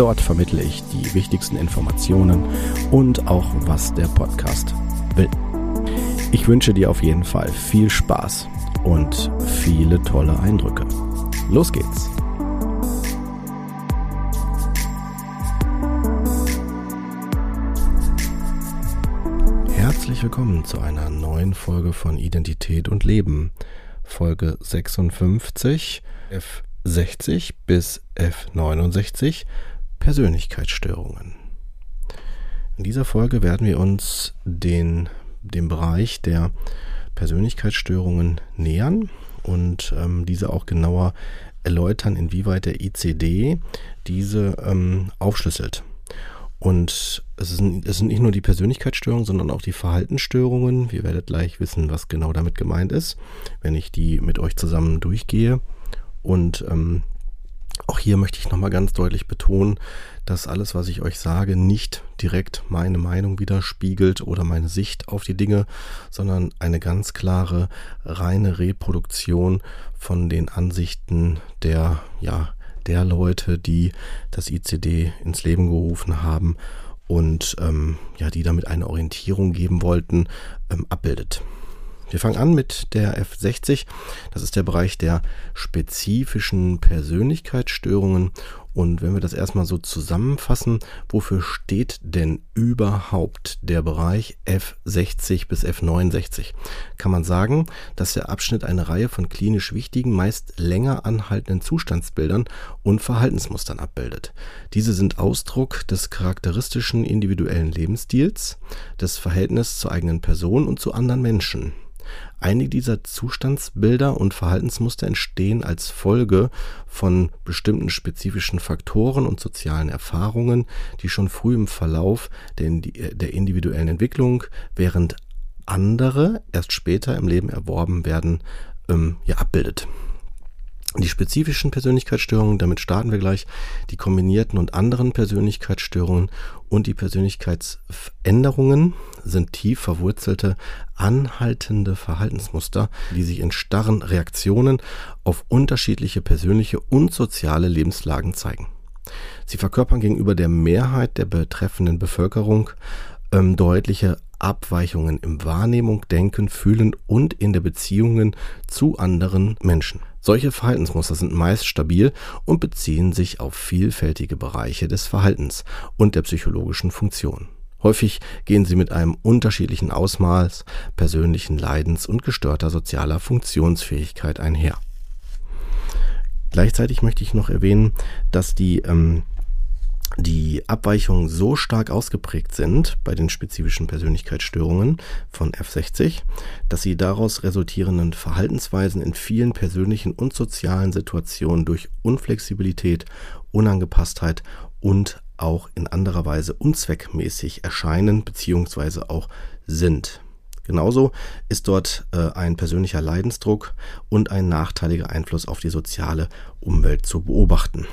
Dort vermittle ich die wichtigsten Informationen und auch, was der Podcast will. Ich wünsche dir auf jeden Fall viel Spaß und viele tolle Eindrücke. Los geht's! Herzlich willkommen zu einer neuen Folge von Identität und Leben. Folge 56, F60 bis F69 Persönlichkeitsstörungen. In dieser Folge werden wir uns den, dem Bereich der Persönlichkeitsstörungen nähern und ähm, diese auch genauer erläutern, inwieweit der ICD diese ähm, aufschlüsselt. Und es sind, es sind nicht nur die Persönlichkeitsstörungen, sondern auch die Verhaltensstörungen. Ihr werdet gleich wissen, was genau damit gemeint ist, wenn ich die mit euch zusammen durchgehe. Und ähm, auch hier möchte ich nochmal ganz deutlich betonen, dass alles, was ich euch sage, nicht direkt meine Meinung widerspiegelt oder meine Sicht auf die Dinge, sondern eine ganz klare, reine Reproduktion von den Ansichten der, ja, der Leute, die das ICD ins Leben gerufen haben und ähm, ja, die damit eine Orientierung geben wollten, ähm, abbildet. Wir fangen an mit der F60. Das ist der Bereich der spezifischen Persönlichkeitsstörungen. Und wenn wir das erstmal so zusammenfassen, wofür steht denn überhaupt der Bereich F60 bis F69? Kann man sagen, dass der Abschnitt eine Reihe von klinisch wichtigen, meist länger anhaltenden Zustandsbildern und Verhaltensmustern abbildet. Diese sind Ausdruck des charakteristischen individuellen Lebensstils, des Verhältnisses zur eigenen Person und zu anderen Menschen. Einige dieser Zustandsbilder und Verhaltensmuster entstehen als Folge von bestimmten spezifischen Faktoren und sozialen Erfahrungen, die schon früh im Verlauf der, der individuellen Entwicklung, während andere erst später im Leben erworben werden, ähm, ja, abbildet. Die spezifischen Persönlichkeitsstörungen, damit starten wir gleich, die kombinierten und anderen Persönlichkeitsstörungen und die Persönlichkeitsänderungen sind tief verwurzelte, anhaltende Verhaltensmuster, die sich in starren Reaktionen auf unterschiedliche persönliche und soziale Lebenslagen zeigen. Sie verkörpern gegenüber der Mehrheit der betreffenden Bevölkerung ähm, deutliche Abweichungen im Wahrnehmung, Denken, Fühlen und in der Beziehungen zu anderen Menschen. Solche Verhaltensmuster sind meist stabil und beziehen sich auf vielfältige Bereiche des Verhaltens und der psychologischen Funktion. Häufig gehen sie mit einem unterschiedlichen Ausmaß persönlichen Leidens und gestörter sozialer Funktionsfähigkeit einher. Gleichzeitig möchte ich noch erwähnen, dass die ähm, die Abweichungen so stark ausgeprägt sind bei den spezifischen Persönlichkeitsstörungen von F60, dass sie daraus resultierenden Verhaltensweisen in vielen persönlichen und sozialen Situationen durch Unflexibilität, Unangepasstheit und auch in anderer Weise unzweckmäßig erscheinen bzw. auch sind. Genauso ist dort äh, ein persönlicher Leidensdruck und ein nachteiliger Einfluss auf die soziale Umwelt zu beobachten.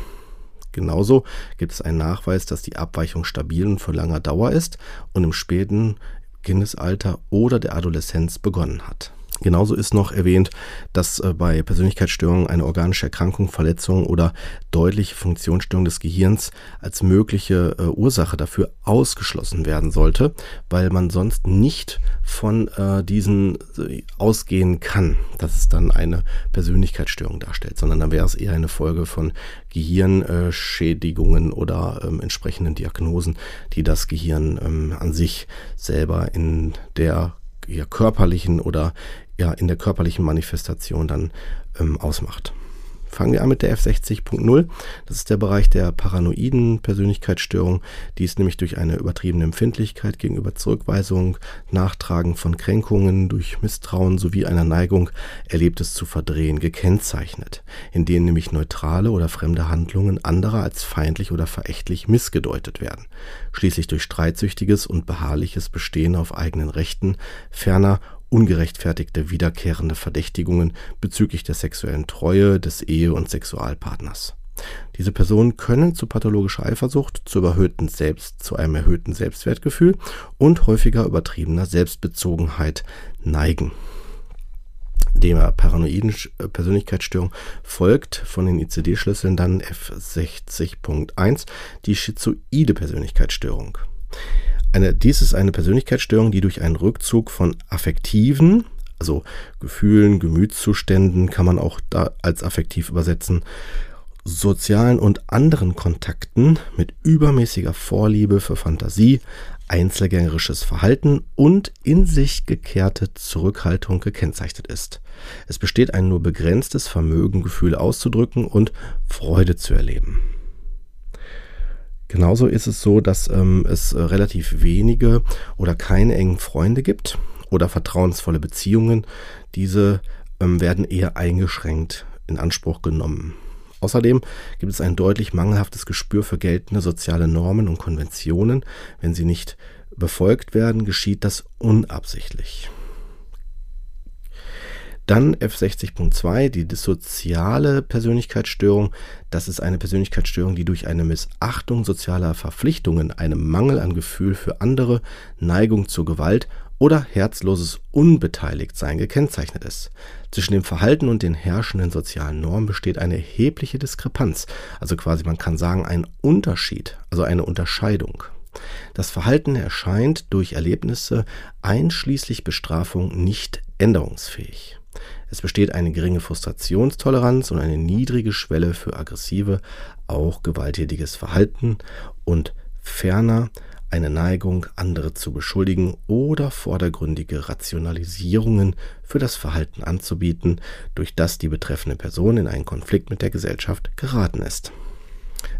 Genauso gibt es einen Nachweis, dass die Abweichung stabil und von langer Dauer ist und im späten Kindesalter oder der Adoleszenz begonnen hat. Genauso ist noch erwähnt, dass äh, bei Persönlichkeitsstörungen eine organische Erkrankung, Verletzung oder deutliche Funktionsstörung des Gehirns als mögliche äh, Ursache dafür ausgeschlossen werden sollte, weil man sonst nicht von äh, diesen ausgehen kann, dass es dann eine Persönlichkeitsstörung darstellt, sondern dann wäre es eher eine Folge von Gehirnschädigungen oder ähm, entsprechenden Diagnosen, die das Gehirn ähm, an sich selber in der ja, körperlichen oder ja in der körperlichen Manifestation dann ähm, ausmacht. Fangen wir an mit der F60.0. Das ist der Bereich der paranoiden Persönlichkeitsstörung. Die ist nämlich durch eine übertriebene Empfindlichkeit gegenüber Zurückweisung, Nachtragen von Kränkungen durch Misstrauen sowie einer Neigung, Erlebtes zu verdrehen, gekennzeichnet, in denen nämlich neutrale oder fremde Handlungen anderer als feindlich oder verächtlich missgedeutet werden. Schließlich durch streitsüchtiges und beharrliches Bestehen auf eigenen Rechten, ferner ungerechtfertigte wiederkehrende Verdächtigungen bezüglich der sexuellen Treue des Ehe- und Sexualpartners. Diese Personen können zu pathologischer Eifersucht, zu überhöhten Selbst, zu einem erhöhten Selbstwertgefühl und häufiger übertriebener Selbstbezogenheit neigen. Der paranoiden Persönlichkeitsstörung folgt von den ICD-Schlüsseln dann F60.1 die schizoide Persönlichkeitsstörung. Eine, dies ist eine Persönlichkeitsstörung, die durch einen Rückzug von affektiven, also Gefühlen, Gemütszuständen kann man auch da als affektiv übersetzen, sozialen und anderen Kontakten mit übermäßiger Vorliebe für Fantasie, einzelgängerisches Verhalten und in sich gekehrte Zurückhaltung gekennzeichnet ist. Es besteht ein nur begrenztes Vermögen, Gefühle auszudrücken und Freude zu erleben. Genauso ist es so, dass ähm, es äh, relativ wenige oder keine engen Freunde gibt oder vertrauensvolle Beziehungen. Diese ähm, werden eher eingeschränkt in Anspruch genommen. Außerdem gibt es ein deutlich mangelhaftes Gespür für geltende soziale Normen und Konventionen. Wenn sie nicht befolgt werden, geschieht das unabsichtlich. Dann F60.2, die dissoziale Persönlichkeitsstörung. Das ist eine Persönlichkeitsstörung, die durch eine Missachtung sozialer Verpflichtungen, einem Mangel an Gefühl für andere, Neigung zur Gewalt oder herzloses Unbeteiligtsein gekennzeichnet ist. Zwischen dem Verhalten und den herrschenden sozialen Normen besteht eine erhebliche Diskrepanz, also quasi man kann sagen ein Unterschied, also eine Unterscheidung. Das Verhalten erscheint durch Erlebnisse einschließlich Bestrafung nicht änderungsfähig. Es besteht eine geringe Frustrationstoleranz und eine niedrige Schwelle für aggressive, auch gewalttätiges Verhalten und ferner eine Neigung, andere zu beschuldigen oder vordergründige Rationalisierungen für das Verhalten anzubieten, durch das die betreffende Person in einen Konflikt mit der Gesellschaft geraten ist.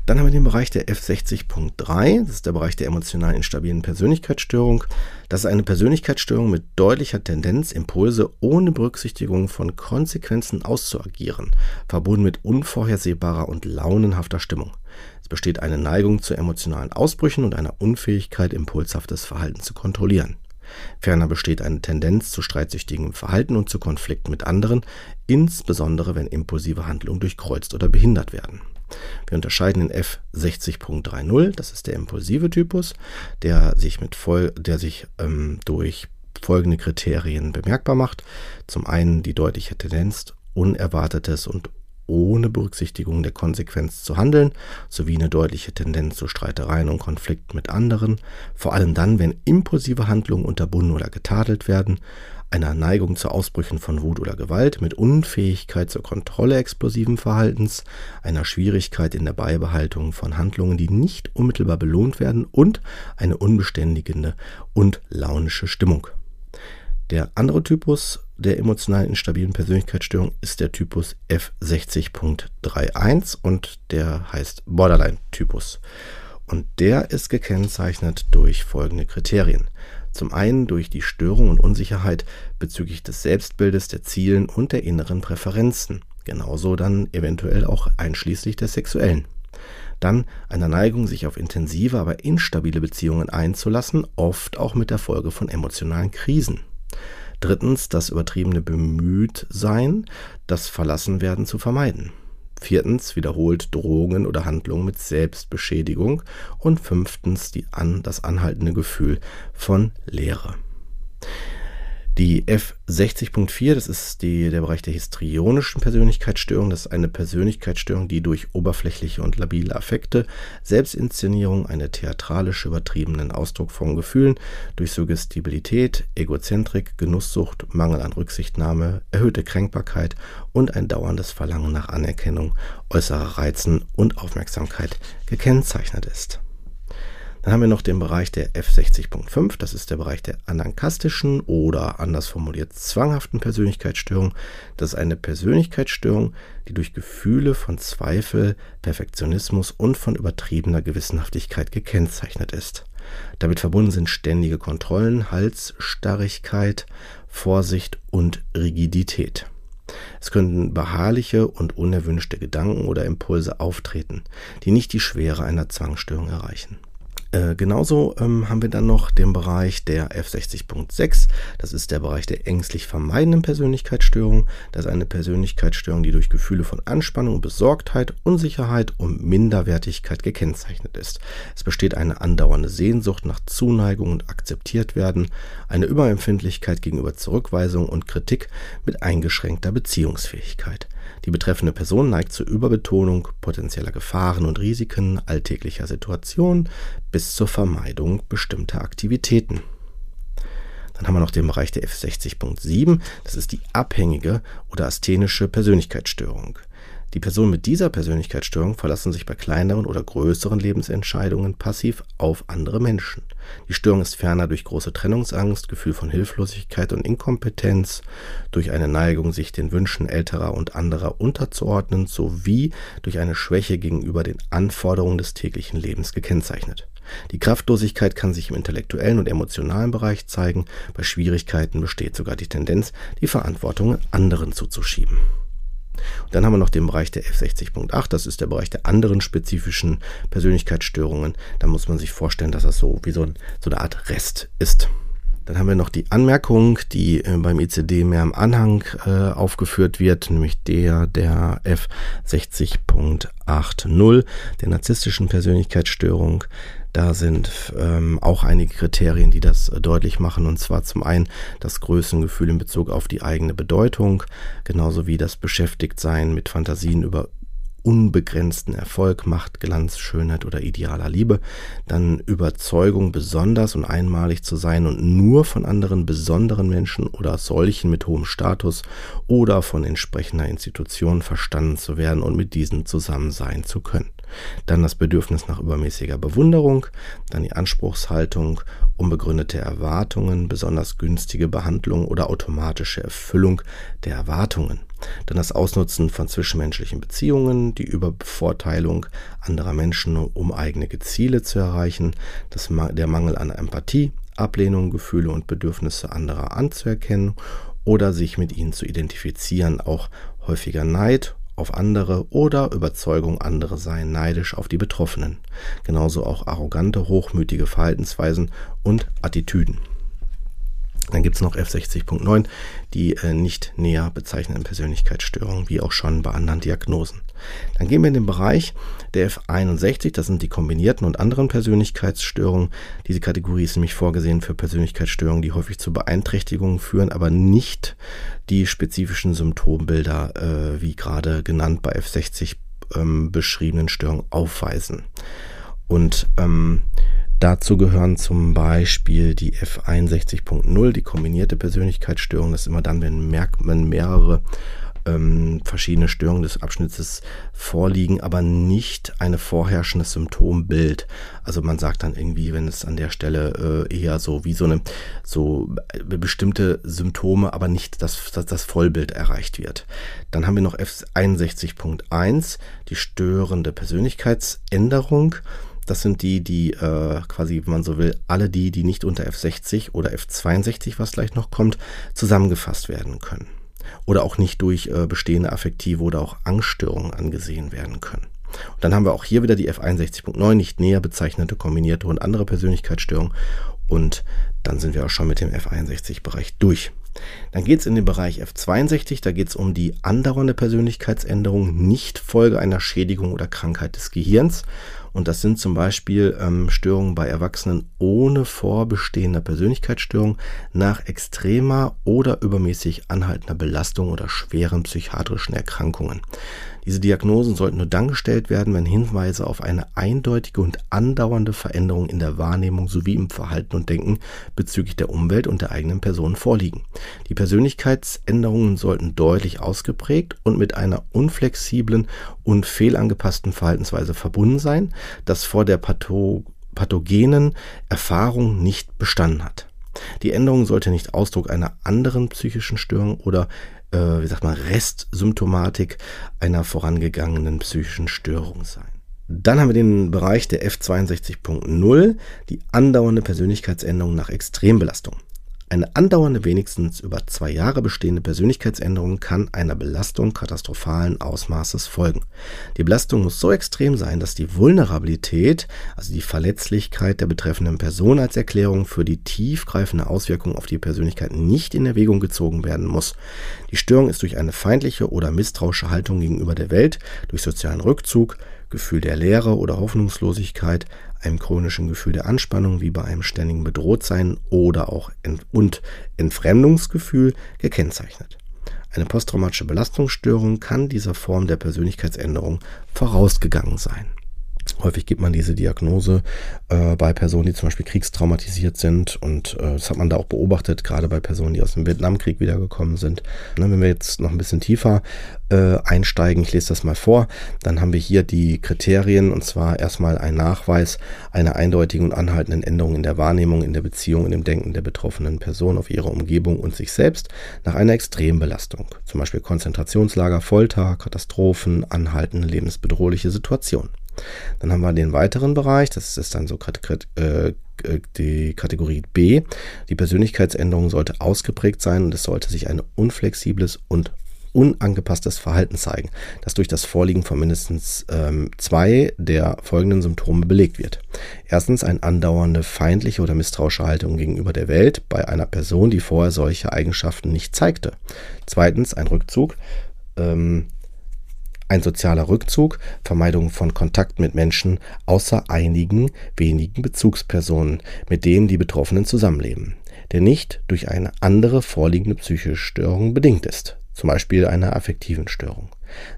Dann haben wir den Bereich der F60.3, das ist der Bereich der emotional instabilen Persönlichkeitsstörung. Das ist eine Persönlichkeitsstörung mit deutlicher Tendenz, Impulse ohne Berücksichtigung von Konsequenzen auszuagieren, verbunden mit unvorhersehbarer und launenhafter Stimmung. Es besteht eine Neigung zu emotionalen Ausbrüchen und einer Unfähigkeit, impulshaftes Verhalten zu kontrollieren. Ferner besteht eine Tendenz zu streitsüchtigem Verhalten und zu Konflikten mit anderen, insbesondere wenn impulsive Handlungen durchkreuzt oder behindert werden. Wir unterscheiden in F60.30, das ist der impulsive Typus, der sich, mit Vol der sich ähm, durch folgende Kriterien bemerkbar macht. Zum einen die deutliche Tendenz, Unerwartetes und ohne Berücksichtigung der Konsequenz zu handeln, sowie eine deutliche Tendenz zu Streitereien und Konflikten mit anderen, vor allem dann, wenn impulsive Handlungen unterbunden oder getadelt werden, einer Neigung zu Ausbrüchen von Wut oder Gewalt, mit Unfähigkeit zur Kontrolle explosiven Verhaltens, einer Schwierigkeit in der Beibehaltung von Handlungen, die nicht unmittelbar belohnt werden und eine unbeständigende und launische Stimmung. Der andere Typus der emotional instabilen Persönlichkeitsstörung ist der Typus F60.31 und der heißt Borderline-Typus. Und der ist gekennzeichnet durch folgende Kriterien. Zum einen durch die Störung und Unsicherheit bezüglich des Selbstbildes, der Zielen und der inneren Präferenzen. Genauso dann eventuell auch einschließlich der sexuellen. Dann einer Neigung, sich auf intensive, aber instabile Beziehungen einzulassen, oft auch mit der Folge von emotionalen Krisen. Drittens das übertriebene Bemühtsein, das Verlassenwerden zu vermeiden. Viertens wiederholt Drohungen oder Handlungen mit Selbstbeschädigung. Und fünftens die an, das anhaltende Gefühl von Leere. Die F60.4, das ist die, der Bereich der histrionischen Persönlichkeitsstörung. Das ist eine Persönlichkeitsstörung, die durch oberflächliche und labile Affekte, Selbstinszenierung, eine theatralische übertriebenen Ausdruck von Gefühlen, durch Suggestibilität, Egozentrik, Genusssucht, Mangel an Rücksichtnahme, erhöhte Kränkbarkeit und ein dauerndes Verlangen nach Anerkennung, äußerer Reizen und Aufmerksamkeit gekennzeichnet ist. Dann haben wir noch den Bereich der F60.5, das ist der Bereich der anankastischen oder anders formuliert zwanghaften Persönlichkeitsstörung. Das ist eine Persönlichkeitsstörung, die durch Gefühle von Zweifel, Perfektionismus und von übertriebener Gewissenhaftigkeit gekennzeichnet ist. Damit verbunden sind ständige Kontrollen, Halsstarrigkeit, Vorsicht und Rigidität. Es könnten beharrliche und unerwünschte Gedanken oder Impulse auftreten, die nicht die Schwere einer Zwangsstörung erreichen. Äh, genauso ähm, haben wir dann noch den Bereich der F60.6. Das ist der Bereich der ängstlich vermeidenden Persönlichkeitsstörung. Das ist eine Persönlichkeitsstörung, die durch Gefühle von Anspannung, Besorgtheit, Unsicherheit und Minderwertigkeit gekennzeichnet ist. Es besteht eine andauernde Sehnsucht nach Zuneigung und akzeptiert werden, eine Überempfindlichkeit gegenüber Zurückweisung und Kritik mit eingeschränkter Beziehungsfähigkeit. Die betreffende Person neigt zur Überbetonung potenzieller Gefahren und Risiken alltäglicher Situationen bis zur Vermeidung bestimmter Aktivitäten. Dann haben wir noch den Bereich der F60.7, das ist die abhängige oder asthenische Persönlichkeitsstörung. Die Personen mit dieser Persönlichkeitsstörung verlassen sich bei kleineren oder größeren Lebensentscheidungen passiv auf andere Menschen. Die Störung ist ferner durch große Trennungsangst, Gefühl von Hilflosigkeit und Inkompetenz, durch eine Neigung, sich den Wünschen älterer und anderer unterzuordnen, sowie durch eine Schwäche gegenüber den Anforderungen des täglichen Lebens gekennzeichnet. Die Kraftlosigkeit kann sich im intellektuellen und emotionalen Bereich zeigen, bei Schwierigkeiten besteht sogar die Tendenz, die Verantwortung anderen zuzuschieben. Und dann haben wir noch den Bereich der F60.8, das ist der Bereich der anderen spezifischen Persönlichkeitsstörungen. Da muss man sich vorstellen, dass das so wie so, ein, so eine Art Rest ist. Dann haben wir noch die Anmerkung, die äh, beim ICD mehr im Anhang äh, aufgeführt wird, nämlich der der F60.80, der narzisstischen Persönlichkeitsstörung. Da sind ähm, auch einige Kriterien, die das äh, deutlich machen. Und zwar zum einen das Größengefühl in Bezug auf die eigene Bedeutung, genauso wie das Beschäftigtsein mit Fantasien über unbegrenzten Erfolg, Macht, Glanz, Schönheit oder idealer Liebe, dann Überzeugung, besonders und einmalig zu sein und nur von anderen besonderen Menschen oder solchen mit hohem Status oder von entsprechender Institution verstanden zu werden und mit diesen zusammen sein zu können. Dann das Bedürfnis nach übermäßiger Bewunderung, dann die Anspruchshaltung, unbegründete Erwartungen, besonders günstige Behandlung oder automatische Erfüllung der Erwartungen. Dann das Ausnutzen von zwischenmenschlichen Beziehungen, die Überbevorteilung anderer Menschen, um eigene Ziele zu erreichen, das, der Mangel an Empathie, Ablehnung, Gefühle und Bedürfnisse anderer anzuerkennen oder sich mit ihnen zu identifizieren, auch häufiger Neid auf andere oder Überzeugung, andere seien neidisch auf die Betroffenen. Genauso auch arrogante, hochmütige Verhaltensweisen und Attitüden. Dann gibt es noch F60.9, die äh, nicht näher bezeichneten Persönlichkeitsstörungen, wie auch schon bei anderen Diagnosen. Dann gehen wir in den Bereich der F61, das sind die kombinierten und anderen Persönlichkeitsstörungen. Diese Kategorie ist nämlich vorgesehen für Persönlichkeitsstörungen, die häufig zu Beeinträchtigungen führen, aber nicht die spezifischen Symptombilder, äh, wie gerade genannt bei F60 ähm, beschriebenen Störungen aufweisen. Und ähm, Dazu gehören zum Beispiel die F61.0, die kombinierte Persönlichkeitsstörung. Das ist immer dann, wenn man mehrere ähm, verschiedene Störungen des Abschnittes vorliegen, aber nicht ein vorherrschendes Symptombild. Also man sagt dann irgendwie, wenn es an der Stelle äh, eher so wie so eine so äh, bestimmte Symptome, aber nicht das, das, das Vollbild erreicht wird. Dann haben wir noch F61.1, die störende Persönlichkeitsänderung. Das sind die, die äh, quasi, wenn man so will, alle die, die nicht unter F60 oder F62, was gleich noch kommt, zusammengefasst werden können. Oder auch nicht durch äh, bestehende affektive oder auch Angststörungen angesehen werden können. Und dann haben wir auch hier wieder die F61.9, nicht näher bezeichnete kombinierte und andere Persönlichkeitsstörungen. Und dann sind wir auch schon mit dem F61-Bereich durch. Dann geht es in den Bereich F62, da geht es um die andauernde Persönlichkeitsänderung, nicht Folge einer Schädigung oder Krankheit des Gehirns. Und das sind zum Beispiel ähm, Störungen bei Erwachsenen ohne vorbestehender Persönlichkeitsstörung nach extremer oder übermäßig anhaltender Belastung oder schweren psychiatrischen Erkrankungen. Diese Diagnosen sollten nur dann gestellt werden, wenn Hinweise auf eine eindeutige und andauernde Veränderung in der Wahrnehmung sowie im Verhalten und Denken bezüglich der Umwelt und der eigenen Person vorliegen. Die Persönlichkeitsänderungen sollten deutlich ausgeprägt und mit einer unflexiblen und fehlangepassten Verhaltensweise verbunden sein, das vor der Patho pathogenen Erfahrung nicht bestanden hat. Die Änderung sollte nicht Ausdruck einer anderen psychischen Störung oder äh, wie sagt man, Restsymptomatik einer vorangegangenen psychischen Störung sein. Dann haben wir den Bereich der F62.0, die andauernde Persönlichkeitsänderung nach Extrembelastung. Eine andauernde, wenigstens über zwei Jahre bestehende Persönlichkeitsänderung kann einer Belastung katastrophalen Ausmaßes folgen. Die Belastung muss so extrem sein, dass die Vulnerabilität, also die Verletzlichkeit der betreffenden Person als Erklärung für die tiefgreifende Auswirkung auf die Persönlichkeit nicht in Erwägung gezogen werden muss. Die Störung ist durch eine feindliche oder misstrauische Haltung gegenüber der Welt, durch sozialen Rückzug, Gefühl der Leere oder Hoffnungslosigkeit, einem chronischen Gefühl der Anspannung wie bei einem ständigen Bedrohtsein oder auch Ent und Entfremdungsgefühl gekennzeichnet. Eine posttraumatische Belastungsstörung kann dieser Form der Persönlichkeitsänderung vorausgegangen sein. Häufig gibt man diese Diagnose äh, bei Personen, die zum Beispiel kriegstraumatisiert sind. Und äh, das hat man da auch beobachtet, gerade bei Personen, die aus dem Vietnamkrieg wiedergekommen sind. Ne, wenn wir jetzt noch ein bisschen tiefer äh, einsteigen, ich lese das mal vor, dann haben wir hier die Kriterien und zwar erstmal ein Nachweis einer eindeutigen und anhaltenden Änderung in der Wahrnehmung, in der Beziehung, in dem Denken der betroffenen Person auf ihre Umgebung und sich selbst nach einer Extrembelastung. Zum Beispiel Konzentrationslager, Folter, Katastrophen, anhaltende lebensbedrohliche Situationen. Dann haben wir den weiteren Bereich, das ist dann so äh, die Kategorie B. Die Persönlichkeitsänderung sollte ausgeprägt sein und es sollte sich ein unflexibles und unangepasstes Verhalten zeigen, das durch das Vorliegen von mindestens ähm, zwei der folgenden Symptome belegt wird. Erstens eine andauernde feindliche oder misstrauische Haltung gegenüber der Welt bei einer Person, die vorher solche Eigenschaften nicht zeigte. Zweitens ein Rückzug ähm, ein sozialer Rückzug, Vermeidung von Kontakt mit Menschen außer einigen wenigen Bezugspersonen, mit denen die Betroffenen zusammenleben, der nicht durch eine andere vorliegende psychische Störung bedingt ist, zum Beispiel einer affektiven Störung.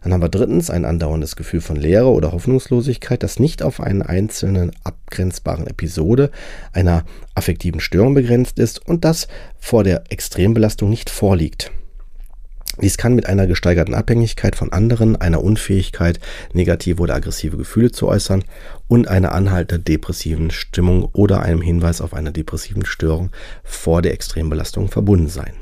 Dann haben wir drittens ein andauerndes Gefühl von Leere oder Hoffnungslosigkeit, das nicht auf einen einzelnen abgrenzbaren Episode einer affektiven Störung begrenzt ist und das vor der Extrembelastung nicht vorliegt. Dies kann mit einer gesteigerten Abhängigkeit von anderen, einer Unfähigkeit, negative oder aggressive Gefühle zu äußern und einer anhaltenden depressiven Stimmung oder einem Hinweis auf eine depressiven Störung vor der Extrembelastung verbunden sein.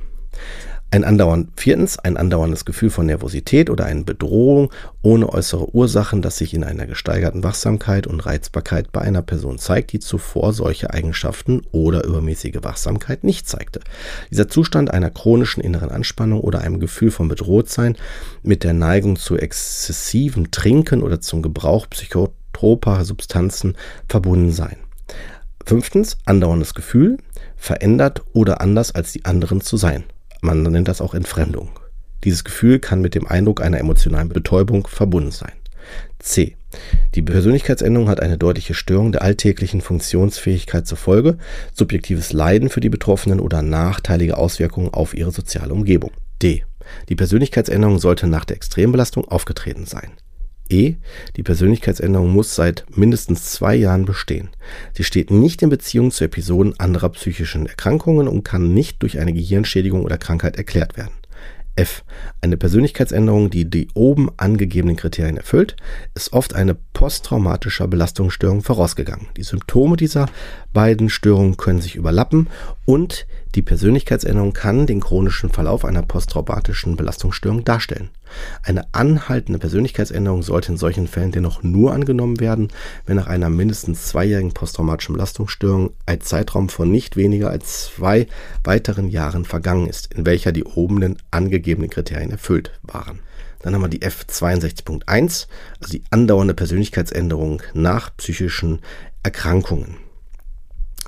Ein andauernd, viertens, ein andauerndes Gefühl von Nervosität oder eine Bedrohung ohne äußere Ursachen, das sich in einer gesteigerten Wachsamkeit und Reizbarkeit bei einer Person zeigt, die zuvor solche Eigenschaften oder übermäßige Wachsamkeit nicht zeigte. Dieser Zustand einer chronischen inneren Anspannung oder einem Gefühl von Bedrohtsein mit der Neigung zu exzessivem Trinken oder zum Gebrauch psychotroper Substanzen verbunden sein. Fünftens, andauerndes Gefühl, verändert oder anders als die anderen zu sein. Man nennt das auch Entfremdung. Dieses Gefühl kann mit dem Eindruck einer emotionalen Betäubung verbunden sein. C. Die Persönlichkeitsänderung hat eine deutliche Störung der alltäglichen Funktionsfähigkeit zur Folge, subjektives Leiden für die Betroffenen oder nachteilige Auswirkungen auf ihre soziale Umgebung. D. Die Persönlichkeitsänderung sollte nach der Extrembelastung aufgetreten sein. E. Die Persönlichkeitsänderung muss seit mindestens zwei Jahren bestehen. Sie steht nicht in Beziehung zu Episoden anderer psychischen Erkrankungen und kann nicht durch eine Gehirnschädigung oder Krankheit erklärt werden. F. Eine Persönlichkeitsänderung, die die oben angegebenen Kriterien erfüllt, ist oft eine posttraumatischer Belastungsstörung vorausgegangen. Die Symptome dieser beiden Störungen können sich überlappen und die Persönlichkeitsänderung kann den chronischen Verlauf einer posttraumatischen Belastungsstörung darstellen. Eine anhaltende Persönlichkeitsänderung sollte in solchen Fällen dennoch nur angenommen werden, wenn nach einer mindestens zweijährigen posttraumatischen Belastungsstörung ein Zeitraum von nicht weniger als zwei weiteren Jahren vergangen ist, in welcher die oben angegebenen Kriterien erfüllt waren. Dann haben wir die F62.1, also die andauernde Persönlichkeitsänderung nach psychischen Erkrankungen.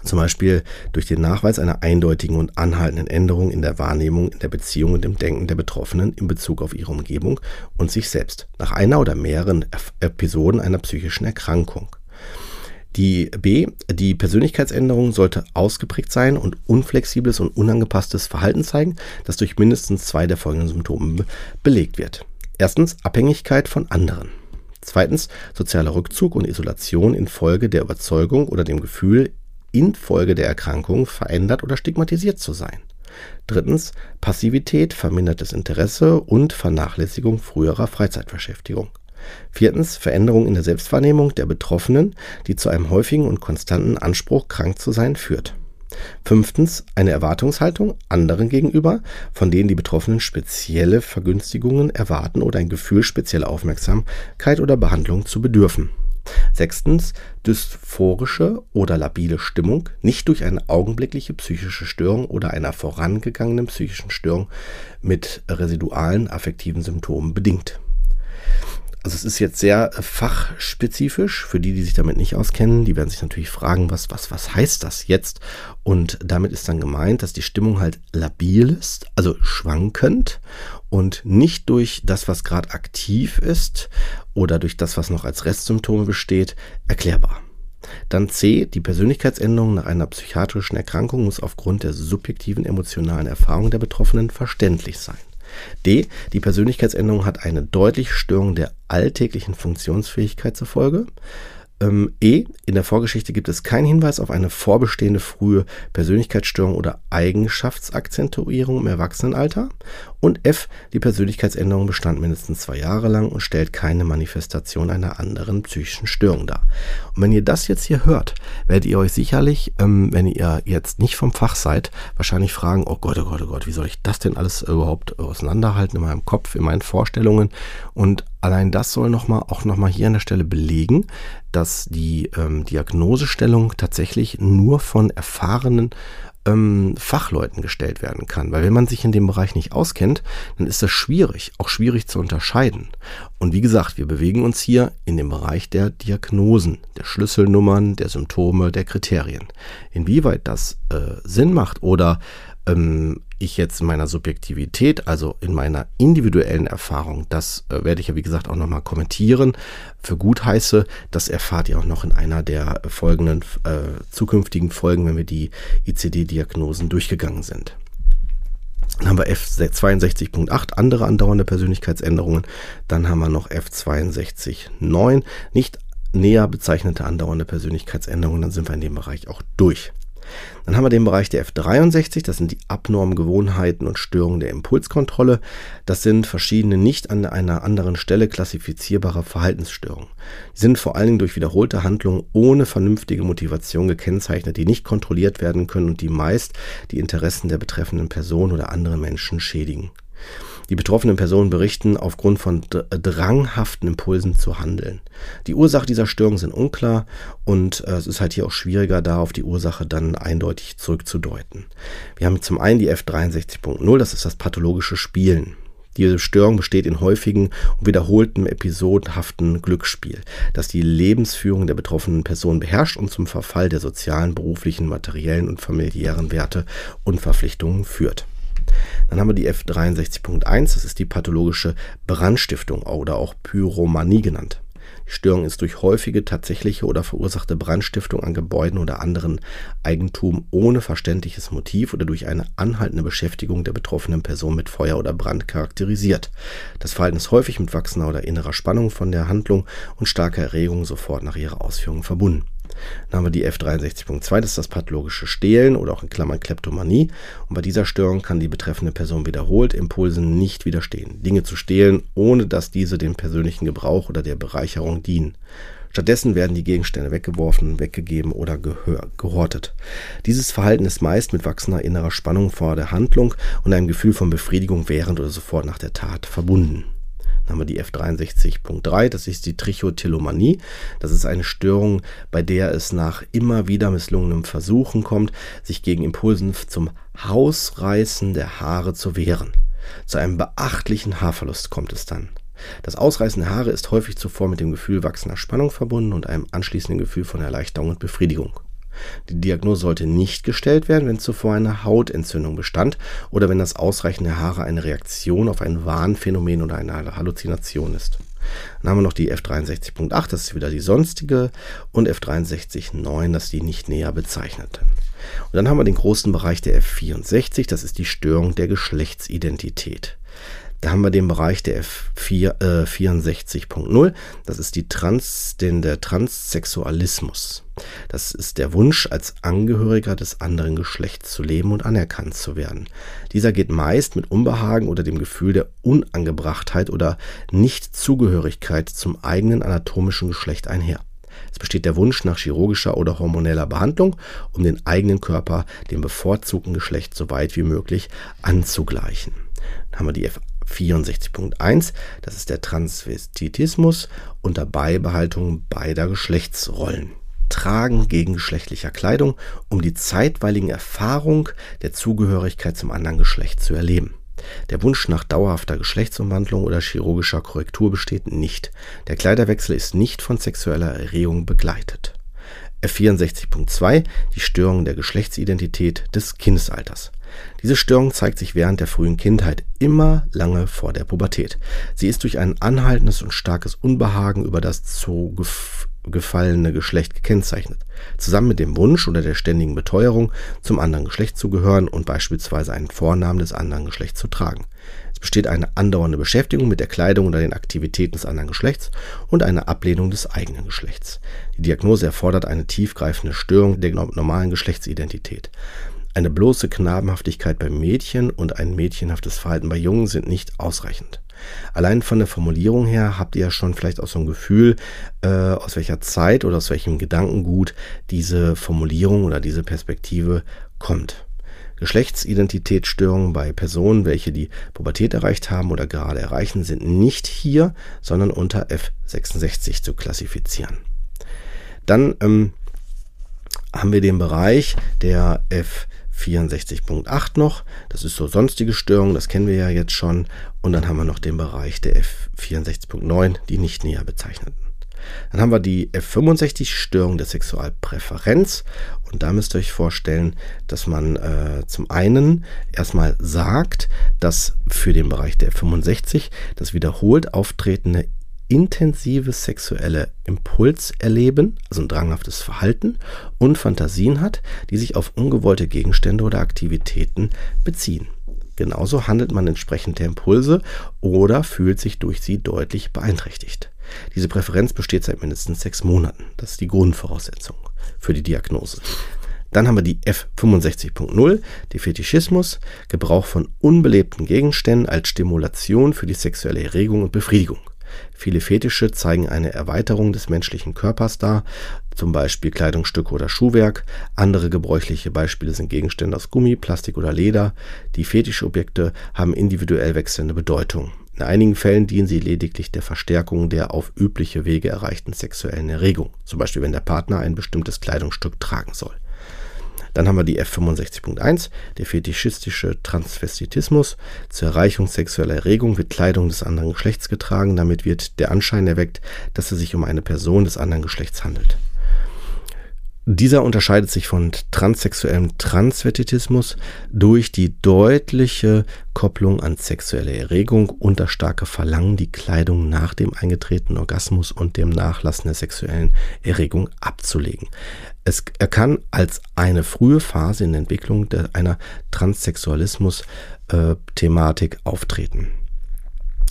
Zum Beispiel durch den Nachweis einer eindeutigen und anhaltenden Änderung in der Wahrnehmung, in der Beziehung und im Denken der Betroffenen in Bezug auf ihre Umgebung und sich selbst nach einer oder mehreren Episoden einer psychischen Erkrankung. Die B, die Persönlichkeitsänderung sollte ausgeprägt sein und unflexibles und unangepasstes Verhalten zeigen, das durch mindestens zwei der folgenden Symptome belegt wird. Erstens Abhängigkeit von anderen. Zweitens sozialer Rückzug und Isolation infolge der Überzeugung oder dem Gefühl, infolge der Erkrankung verändert oder stigmatisiert zu sein. Drittens Passivität, vermindertes Interesse und Vernachlässigung früherer Freizeitbeschäftigung. Viertens Veränderung in der Selbstwahrnehmung der Betroffenen, die zu einem häufigen und konstanten Anspruch, krank zu sein, führt. Fünftens eine Erwartungshaltung anderen gegenüber, von denen die Betroffenen spezielle Vergünstigungen erwarten oder ein Gefühl spezieller Aufmerksamkeit oder Behandlung zu bedürfen. Sechstens dysphorische oder labile Stimmung, nicht durch eine augenblickliche psychische Störung oder einer vorangegangenen psychischen Störung mit residualen affektiven Symptomen bedingt. Also es ist jetzt sehr äh, fachspezifisch für die, die sich damit nicht auskennen. Die werden sich natürlich fragen, was, was, was heißt das jetzt? Und damit ist dann gemeint, dass die Stimmung halt labil ist, also schwankend und nicht durch das, was gerade aktiv ist oder durch das, was noch als Restsymptome besteht, erklärbar. Dann C. Die Persönlichkeitsänderung nach einer psychiatrischen Erkrankung muss aufgrund der subjektiven emotionalen Erfahrung der Betroffenen verständlich sein. D. Die Persönlichkeitsänderung hat eine deutliche Störung der alltäglichen Funktionsfähigkeit zur Folge. Ähm, e. In der Vorgeschichte gibt es keinen Hinweis auf eine vorbestehende frühe Persönlichkeitsstörung oder Eigenschaftsakzentuierung im Erwachsenenalter. Und F. Die Persönlichkeitsänderung bestand mindestens zwei Jahre lang und stellt keine Manifestation einer anderen psychischen Störung dar. Und wenn ihr das jetzt hier hört, werdet ihr euch sicherlich, ähm, wenn ihr jetzt nicht vom Fach seid, wahrscheinlich fragen, oh Gott, oh Gott, oh Gott, wie soll ich das denn alles überhaupt auseinanderhalten in meinem Kopf, in meinen Vorstellungen? Und allein das soll noch mal, auch nochmal hier an der Stelle belegen, dass die ähm, Diagnosestellung tatsächlich nur von erfahrenen ähm, Fachleuten gestellt werden kann. Weil wenn man sich in dem Bereich nicht auskennt, dann ist das schwierig, auch schwierig zu unterscheiden. Und wie gesagt, wir bewegen uns hier in dem Bereich der Diagnosen, der Schlüsselnummern, der Symptome, der Kriterien. Inwieweit das äh, Sinn macht oder ähm, ich jetzt in meiner Subjektivität, also in meiner individuellen Erfahrung, das äh, werde ich ja wie gesagt auch nochmal kommentieren, für gut heiße, das erfahrt ihr auch noch in einer der folgenden äh, zukünftigen Folgen, wenn wir die ICD-Diagnosen durchgegangen sind. Dann haben wir F62.8, andere andauernde Persönlichkeitsänderungen. Dann haben wir noch F62.9, nicht näher bezeichnete andauernde Persönlichkeitsänderungen. Dann sind wir in dem Bereich auch durch. Dann haben wir den Bereich der F63, das sind die abnormen Gewohnheiten und Störungen der Impulskontrolle. Das sind verschiedene nicht an einer anderen Stelle klassifizierbare Verhaltensstörungen. Die sind vor allen Dingen durch wiederholte Handlungen ohne vernünftige Motivation gekennzeichnet, die nicht kontrolliert werden können und die meist die Interessen der betreffenden Person oder anderen Menschen schädigen. Die betroffenen Personen berichten aufgrund von dranghaften Impulsen zu handeln. Die Ursache dieser Störung sind unklar und äh, es ist halt hier auch schwieriger, da auf die Ursache dann eindeutig zurückzudeuten. Wir haben zum einen die F63.0, das ist das pathologische Spielen. Diese Störung besteht in häufigen und wiederholten episodenhaften Glücksspiel, das die Lebensführung der betroffenen Person beherrscht und zum Verfall der sozialen, beruflichen, materiellen und familiären Werte und Verpflichtungen führt. Dann haben wir die F63.1, das ist die pathologische Brandstiftung oder auch Pyromanie genannt. Die Störung ist durch häufige tatsächliche oder verursachte Brandstiftung an Gebäuden oder anderen Eigentum ohne verständliches Motiv oder durch eine anhaltende Beschäftigung der betroffenen Person mit Feuer oder Brand charakterisiert. Das Verhalten ist häufig mit wachsender oder innerer Spannung von der Handlung und starker Erregung sofort nach ihrer Ausführung verbunden. Dann haben wir die F63.2, das ist das pathologische Stehlen oder auch in Klammern Kleptomanie. Und bei dieser Störung kann die betreffende Person wiederholt Impulsen nicht widerstehen, Dinge zu stehlen, ohne dass diese dem persönlichen Gebrauch oder der Bereicherung dienen. Stattdessen werden die Gegenstände weggeworfen, weggegeben oder gehortet. Dieses Verhalten ist meist mit wachsender innerer Spannung vor der Handlung und einem Gefühl von Befriedigung während oder sofort nach der Tat verbunden. Haben wir die F63.3, das ist die Trichotillomanie. Das ist eine Störung, bei der es nach immer wieder misslungenem Versuchen kommt, sich gegen Impulsen zum Hausreißen der Haare zu wehren. Zu einem beachtlichen Haarverlust kommt es dann. Das Ausreißen der Haare ist häufig zuvor mit dem Gefühl wachsender Spannung verbunden und einem anschließenden Gefühl von Erleichterung und Befriedigung. Die Diagnose sollte nicht gestellt werden, wenn zuvor eine Hautentzündung bestand oder wenn das Ausreichen der Haare eine Reaktion auf ein Warnphänomen oder eine Halluzination ist. Dann haben wir noch die F63.8, das ist wieder die sonstige, und F63.9, das ist die nicht näher bezeichnete. Und dann haben wir den großen Bereich der F64, das ist die Störung der Geschlechtsidentität. Da haben wir den Bereich der F4, äh, 64.0. Das ist die Trans, den, der Transsexualismus. Das ist der Wunsch, als Angehöriger des anderen Geschlechts zu leben und anerkannt zu werden. Dieser geht meist mit Unbehagen oder dem Gefühl der Unangebrachtheit oder Nichtzugehörigkeit zum eigenen anatomischen Geschlecht einher. Es besteht der Wunsch nach chirurgischer oder hormoneller Behandlung, um den eigenen Körper dem bevorzugten Geschlecht so weit wie möglich anzugleichen. Dann haben wir die 64.1, das ist der Transvestitismus unter Beibehaltung beider Geschlechtsrollen. Tragen gegengeschlechtlicher Kleidung, um die zeitweiligen Erfahrung der Zugehörigkeit zum anderen Geschlecht zu erleben. Der Wunsch nach dauerhafter Geschlechtsumwandlung oder chirurgischer Korrektur besteht nicht. Der Kleiderwechsel ist nicht von sexueller Erregung begleitet. F64.2 Die Störung der Geschlechtsidentität des Kindesalters. Diese Störung zeigt sich während der frühen Kindheit, immer lange vor der Pubertät. Sie ist durch ein anhaltendes und starkes Unbehagen über das zugefallene Geschlecht gekennzeichnet, zusammen mit dem Wunsch oder der ständigen Beteuerung, zum anderen Geschlecht zu gehören und beispielsweise einen Vornamen des anderen Geschlechts zu tragen. Es besteht eine andauernde Beschäftigung mit der Kleidung oder den Aktivitäten des anderen Geschlechts und eine Ablehnung des eigenen Geschlechts. Die Diagnose erfordert eine tiefgreifende Störung der normalen Geschlechtsidentität. Eine bloße Knabenhaftigkeit bei Mädchen und ein mädchenhaftes Verhalten bei Jungen sind nicht ausreichend. Allein von der Formulierung her habt ihr ja schon vielleicht auch so ein Gefühl, äh, aus welcher Zeit oder aus welchem Gedankengut diese Formulierung oder diese Perspektive kommt. Geschlechtsidentitätsstörungen bei Personen, welche die Pubertät erreicht haben oder gerade erreichen, sind nicht hier, sondern unter F66 zu klassifizieren. Dann ähm, haben wir den Bereich der F 64.8 noch. Das ist so sonstige Störungen, das kennen wir ja jetzt schon. Und dann haben wir noch den Bereich der F64.9, die nicht näher bezeichneten. Dann haben wir die F65 Störung der Sexualpräferenz und da müsst ihr euch vorstellen, dass man äh, zum einen erstmal sagt, dass für den Bereich der F65 das wiederholt auftretende intensive sexuelle Impulserleben, also ein dranghaftes Verhalten und Fantasien hat, die sich auf ungewollte Gegenstände oder Aktivitäten beziehen. Genauso handelt man entsprechend der Impulse oder fühlt sich durch sie deutlich beeinträchtigt. Diese Präferenz besteht seit mindestens sechs Monaten. Das ist die Grundvoraussetzung für die Diagnose. Dann haben wir die F65.0, die Fetischismus, Gebrauch von unbelebten Gegenständen als Stimulation für die sexuelle Erregung und Befriedigung. Viele Fetische zeigen eine Erweiterung des menschlichen Körpers dar, zum Beispiel Kleidungsstücke oder Schuhwerk. Andere gebräuchliche Beispiele sind Gegenstände aus Gummi, Plastik oder Leder. Die Fetischobjekte haben individuell wechselnde Bedeutung. In einigen Fällen dienen sie lediglich der Verstärkung der auf übliche Wege erreichten sexuellen Erregung, zum Beispiel wenn der Partner ein bestimmtes Kleidungsstück tragen soll. Dann haben wir die F65.1, der fetischistische Transvestitismus. Zur Erreichung sexueller Erregung wird Kleidung des anderen Geschlechts getragen. Damit wird der Anschein erweckt, dass es sich um eine Person des anderen Geschlechts handelt. Dieser unterscheidet sich von transsexuellem Transvestitismus durch die deutliche Kopplung an sexuelle Erregung und das starke Verlangen, die Kleidung nach dem eingetretenen Orgasmus und dem Nachlassen der sexuellen Erregung abzulegen. Es, er kann als eine frühe Phase in der Entwicklung der, einer Transsexualismus-Thematik äh, auftreten.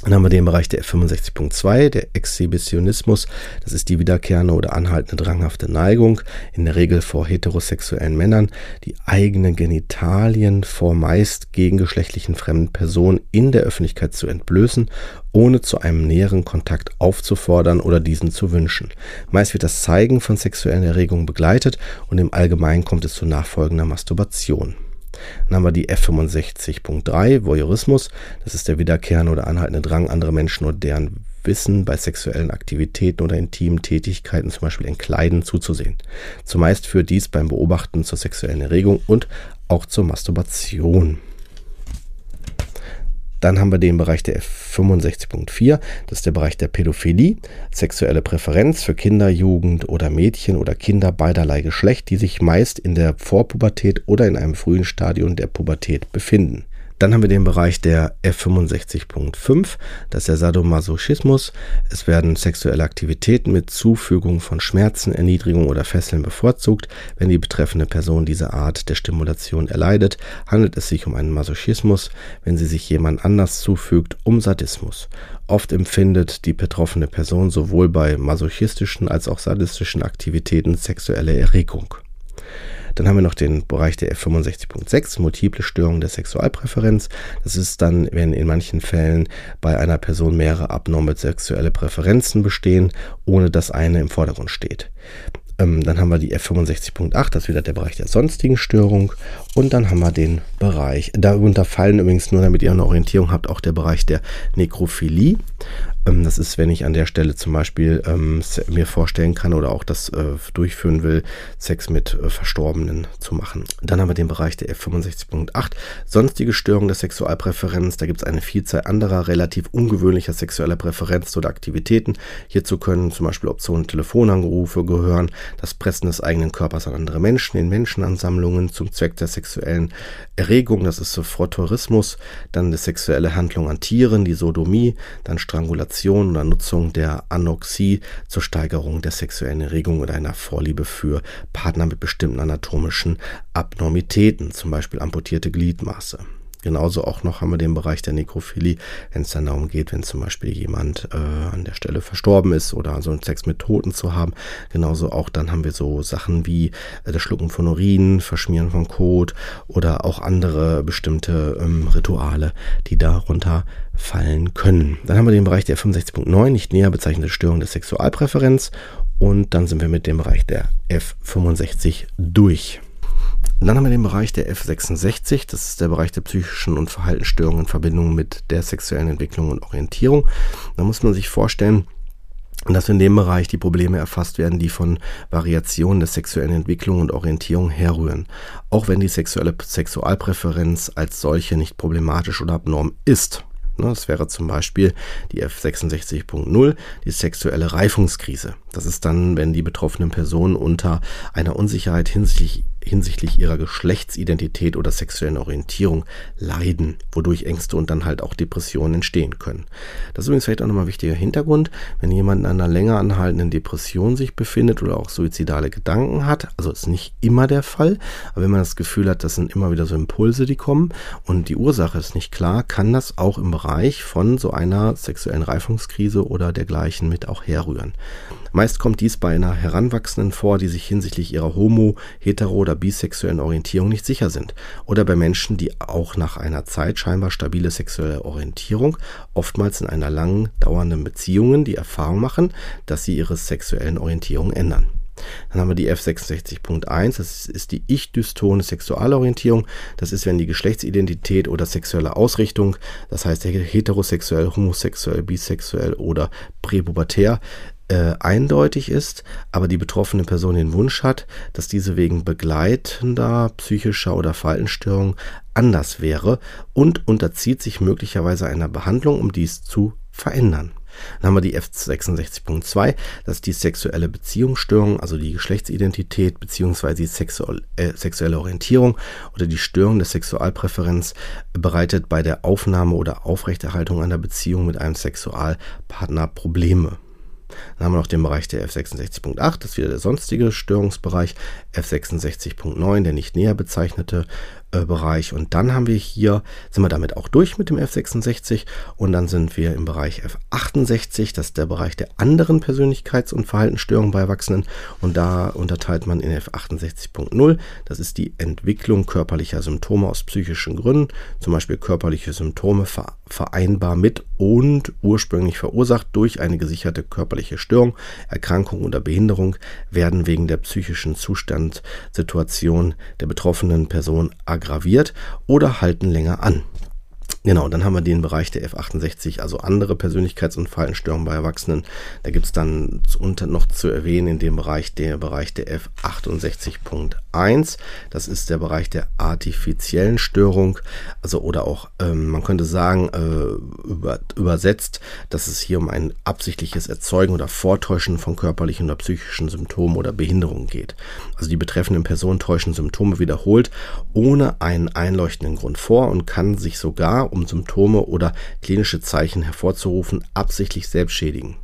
Dann haben wir den Bereich der F65.2, der Exhibitionismus. Das ist die wiederkehrende oder anhaltende dranghafte Neigung, in der Regel vor heterosexuellen Männern, die eigenen Genitalien vor meist gegengeschlechtlichen fremden Personen in der Öffentlichkeit zu entblößen, ohne zu einem näheren Kontakt aufzufordern oder diesen zu wünschen. Meist wird das Zeigen von sexuellen Erregungen begleitet und im Allgemeinen kommt es zu nachfolgender Masturbation. Dann haben wir die F65.3, Voyeurismus. Das ist der wiederkehrende oder anhaltende Drang, andere Menschen oder deren Wissen bei sexuellen Aktivitäten oder intimen Tätigkeiten, zum Beispiel Entkleiden, zuzusehen. Zumeist führt dies beim Beobachten zur sexuellen Erregung und auch zur Masturbation. Dann haben wir den Bereich der F65.4, das ist der Bereich der Pädophilie, sexuelle Präferenz für Kinder, Jugend oder Mädchen oder Kinder beiderlei Geschlecht, die sich meist in der Vorpubertät oder in einem frühen Stadium der Pubertät befinden. Dann haben wir den Bereich der F65.5, das ist der Sadomasochismus. Es werden sexuelle Aktivitäten mit Zufügung von Schmerzen, Erniedrigung oder Fesseln bevorzugt. Wenn die betreffende Person diese Art der Stimulation erleidet, handelt es sich um einen Masochismus. Wenn sie sich jemand anders zufügt, um Sadismus. Oft empfindet die betroffene Person sowohl bei masochistischen als auch sadistischen Aktivitäten sexuelle Erregung. Dann haben wir noch den Bereich der F65.6, multiple Störungen der Sexualpräferenz. Das ist dann, wenn in manchen Fällen bei einer Person mehrere abnorme sexuelle Präferenzen bestehen, ohne dass eine im Vordergrund steht. Ähm, dann haben wir die F65.8, das ist wieder der Bereich der sonstigen Störung. Und dann haben wir den Bereich, darunter fallen übrigens nur, damit ihr eine Orientierung habt, auch der Bereich der Nekrophilie. Ähm, das ist, wenn ich an der Stelle zum Beispiel ähm, mir vorstellen kann oder auch das äh, durchführen will, Sex mit äh, Verstorbenen zu machen. Dann haben wir den Bereich der F65.8, sonstige Störungen der Sexualpräferenz. Da gibt es eine Vielzahl anderer relativ ungewöhnlicher sexueller Präferenzen oder Aktivitäten. Hierzu können zum Beispiel Optionen Telefonanrufe gehören, das Pressen des eigenen Körpers an andere Menschen in Menschenansammlungen zum Zweck der sexuellen Erregung. Das ist so Frotteurismus, dann eine sexuelle Handlung an Tieren, die Sodomie, dann Strangulation Stimulation oder Nutzung der Anoxie zur Steigerung der sexuellen Erregung oder einer Vorliebe für Partner mit bestimmten anatomischen Abnormitäten, zum Beispiel amputierte Gliedmaße. Genauso auch noch haben wir den Bereich der Nekrophilie, wenn es dann darum geht, wenn zum Beispiel jemand äh, an der Stelle verstorben ist oder so einen Sex mit Toten zu haben. Genauso auch dann haben wir so Sachen wie äh, das Schlucken von Urin, Verschmieren von Kot oder auch andere bestimmte ähm, Rituale, die darunter fallen können. Dann haben wir den Bereich der 65.9, nicht näher bezeichnete Störung der Sexualpräferenz. Und dann sind wir mit dem Bereich der F65 durch. Dann haben wir den Bereich der F66, das ist der Bereich der psychischen und Verhaltensstörungen in Verbindung mit der sexuellen Entwicklung und Orientierung. Da muss man sich vorstellen, dass in dem Bereich die Probleme erfasst werden, die von Variationen der sexuellen Entwicklung und Orientierung herrühren. Auch wenn die sexuelle Sexualpräferenz als solche nicht problematisch oder abnorm ist. Ne, das wäre zum Beispiel die F66.0, die sexuelle Reifungskrise. Das ist dann, wenn die betroffenen Personen unter einer Unsicherheit hinsichtlich hinsichtlich ihrer Geschlechtsidentität oder sexuellen Orientierung leiden, wodurch Ängste und dann halt auch Depressionen entstehen können. Das ist übrigens vielleicht auch nochmal ein wichtiger Hintergrund, wenn jemand in einer länger anhaltenden Depression sich befindet oder auch suizidale Gedanken hat, also ist nicht immer der Fall, aber wenn man das Gefühl hat, das sind immer wieder so Impulse, die kommen und die Ursache ist nicht klar, kann das auch im Bereich von so einer sexuellen Reifungskrise oder dergleichen mit auch herrühren. Meist kommt dies bei einer Heranwachsenden vor, die sich hinsichtlich ihrer homo-, hetero- oder bisexuellen Orientierung nicht sicher sind. Oder bei Menschen, die auch nach einer Zeit scheinbar stabile sexuelle Orientierung, oftmals in einer langen, dauernden Beziehung, die Erfahrung machen, dass sie ihre sexuellen Orientierung ändern. Dann haben wir die F66.1, das ist die ich-dystone Sexualorientierung. Das ist, wenn die Geschlechtsidentität oder sexuelle Ausrichtung, das heißt heterosexuell, homosexuell, bisexuell oder präpubertär, äh, eindeutig ist, aber die betroffene Person den Wunsch hat, dass diese wegen begleitender psychischer oder Verhaltensstörung anders wäre und unterzieht sich möglicherweise einer Behandlung, um dies zu verändern. Dann haben wir die F66.2, das ist die sexuelle Beziehungsstörung, also die Geschlechtsidentität bzw. die äh, sexuelle Orientierung oder die Störung der Sexualpräferenz bereitet bei der Aufnahme oder Aufrechterhaltung einer Beziehung mit einem Sexualpartner Probleme. Dann haben wir noch den Bereich der F66.8, das ist wieder der sonstige Störungsbereich, F66.9, der nicht näher bezeichnete äh, Bereich. Und dann haben wir hier, sind wir damit auch durch mit dem F66 und dann sind wir im Bereich F68, das ist der Bereich der anderen Persönlichkeits- und Verhaltensstörungen bei Erwachsenen. Und da unterteilt man in F68.0, das ist die Entwicklung körperlicher Symptome aus psychischen Gründen, zum Beispiel körperliche Symptome vereinbar mit und ursprünglich verursacht durch eine gesicherte körperliche Störung, Erkrankung oder Behinderung, werden wegen der psychischen Zustandsituation der betroffenen Person aggraviert oder halten länger an. Genau, dann haben wir den Bereich der F68, also andere Persönlichkeits- und Verhaltensstörungen bei Erwachsenen. Da gibt es dann noch zu erwähnen in dem Bereich der Bereich der F68.1 F1. Das ist der Bereich der artifiziellen Störung. Also oder auch, ähm, man könnte sagen, äh, über, übersetzt, dass es hier um ein absichtliches Erzeugen oder Vortäuschen von körperlichen oder psychischen Symptomen oder Behinderungen geht. Also die betreffenden Personen täuschen Symptome wiederholt ohne einen einleuchtenden Grund vor und kann sich sogar, um Symptome oder klinische Zeichen hervorzurufen, absichtlich selbst schädigen.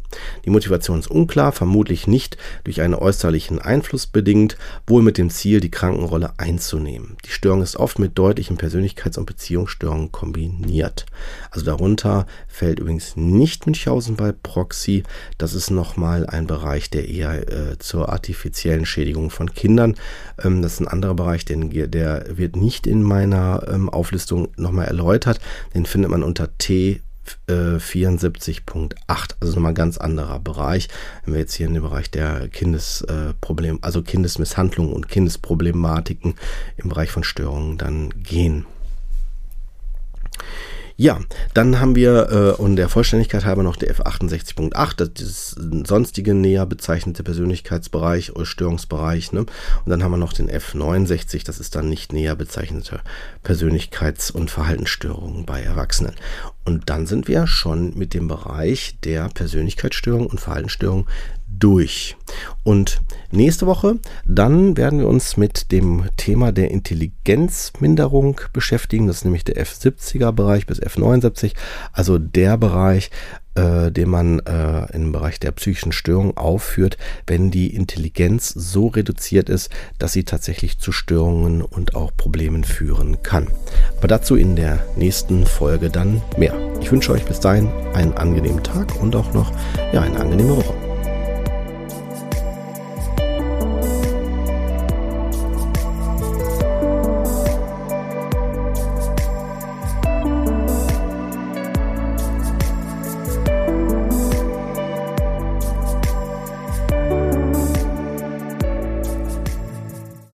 Die Motivation ist unklar, vermutlich nicht durch einen äußerlichen Einfluss bedingt, wohl mit dem Ziel, die Krankenrolle einzunehmen. Die Störung ist oft mit deutlichen Persönlichkeits- und Beziehungsstörungen kombiniert. Also darunter fällt übrigens nicht Münchhausen bei Proxy. Das ist nochmal ein Bereich, der eher äh, zur artifiziellen Schädigung von Kindern. Ähm, das ist ein anderer Bereich, den, der wird nicht in meiner ähm, Auflistung nochmal erläutert. Den findet man unter T 74.8, also nochmal ein ganz anderer Bereich. Wenn wir jetzt hier in den Bereich der Kindesproblem, also Kindesmisshandlung und Kindesproblematiken im Bereich von Störungen dann gehen. Ja, dann haben wir, äh, und der Vollständigkeit halber noch der F68.8, das ist ein sonstige näher bezeichnete Persönlichkeitsbereich oder Störungsbereich. Ne? Und dann haben wir noch den F69, das ist dann nicht näher bezeichnete Persönlichkeits- und Verhaltensstörungen bei Erwachsenen. Und dann sind wir schon mit dem Bereich der Persönlichkeitsstörung und Verhaltensstörung durch. Und nächste Woche, dann werden wir uns mit dem Thema der Intelligenzminderung beschäftigen. Das ist nämlich der F70er Bereich bis F79, also der Bereich, äh, den man äh, im Bereich der psychischen Störung aufführt, wenn die Intelligenz so reduziert ist, dass sie tatsächlich zu Störungen und auch Problemen führen kann. Aber dazu in der nächsten Folge dann mehr. Ich wünsche euch bis dahin einen angenehmen Tag und auch noch ja, eine angenehme Woche.